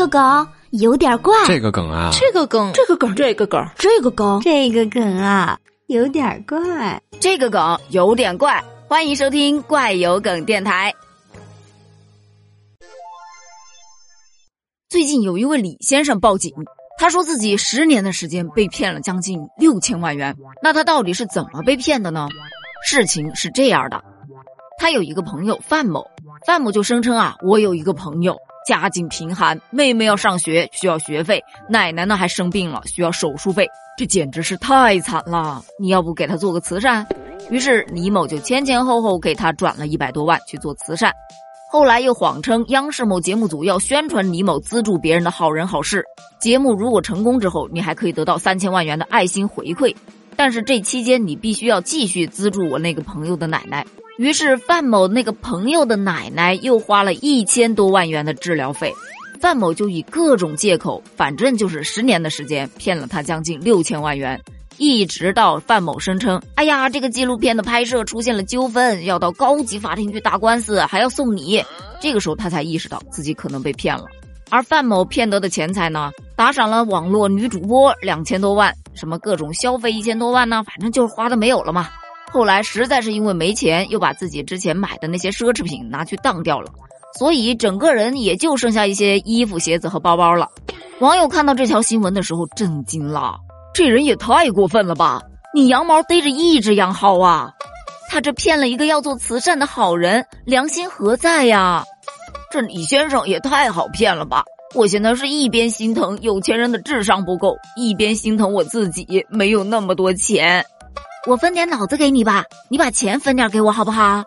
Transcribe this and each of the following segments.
个梗有点怪，这个梗啊，这个梗，这个梗，这个梗，这个梗，这个梗啊，有点怪，这个梗有点怪。欢迎收听怪有梗电台。最近有一位李先生报警，他说自己十年的时间被骗了将近六千万元。那他到底是怎么被骗的呢？事情是这样的，他有一个朋友范某，范某就声称啊，我有一个朋友。家境贫寒，妹妹要上学需要学费，奶奶呢还生病了需要手术费，这简直是太惨了！你要不给他做个慈善？于是李某就前前后后给他转了一百多万去做慈善，后来又谎称央视某节目组要宣传李某资助别人的好人好事，节目如果成功之后，你还可以得到三千万元的爱心回馈，但是这期间你必须要继续资助我那个朋友的奶奶。于是范某那个朋友的奶奶又花了一千多万元的治疗费，范某就以各种借口，反正就是十年的时间骗了他将近六千万元，一直到范某声称：“哎呀，这个纪录片的拍摄出现了纠纷，要到高级法庭去打官司，还要送礼。”这个时候他才意识到自己可能被骗了。而范某骗得的钱财呢，打赏了网络女主播两千多万，什么各种消费一千多万呢，反正就是花的没有了嘛。后来实在是因为没钱，又把自己之前买的那些奢侈品拿去当掉了，所以整个人也就剩下一些衣服、鞋子和包包了。网友看到这条新闻的时候震惊了，这人也太过分了吧！你羊毛逮着一只羊薅啊！他这骗了一个要做慈善的好人，良心何在呀？这李先生也太好骗了吧！我现在是一边心疼有钱人的智商不够，一边心疼我自己没有那么多钱。我分点脑子给你吧，你把钱分点给我好不好？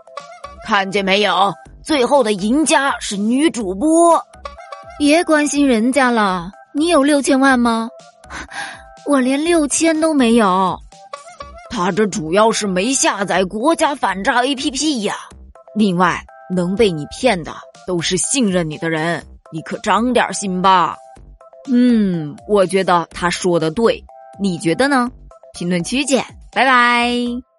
看见没有，最后的赢家是女主播。别关心人家了，你有六千万吗？我连六千都没有。他这主要是没下载国家反诈 APP 呀。另外，能被你骗的都是信任你的人，你可长点心吧。嗯，我觉得他说的对，你觉得呢？评论区见。拜拜。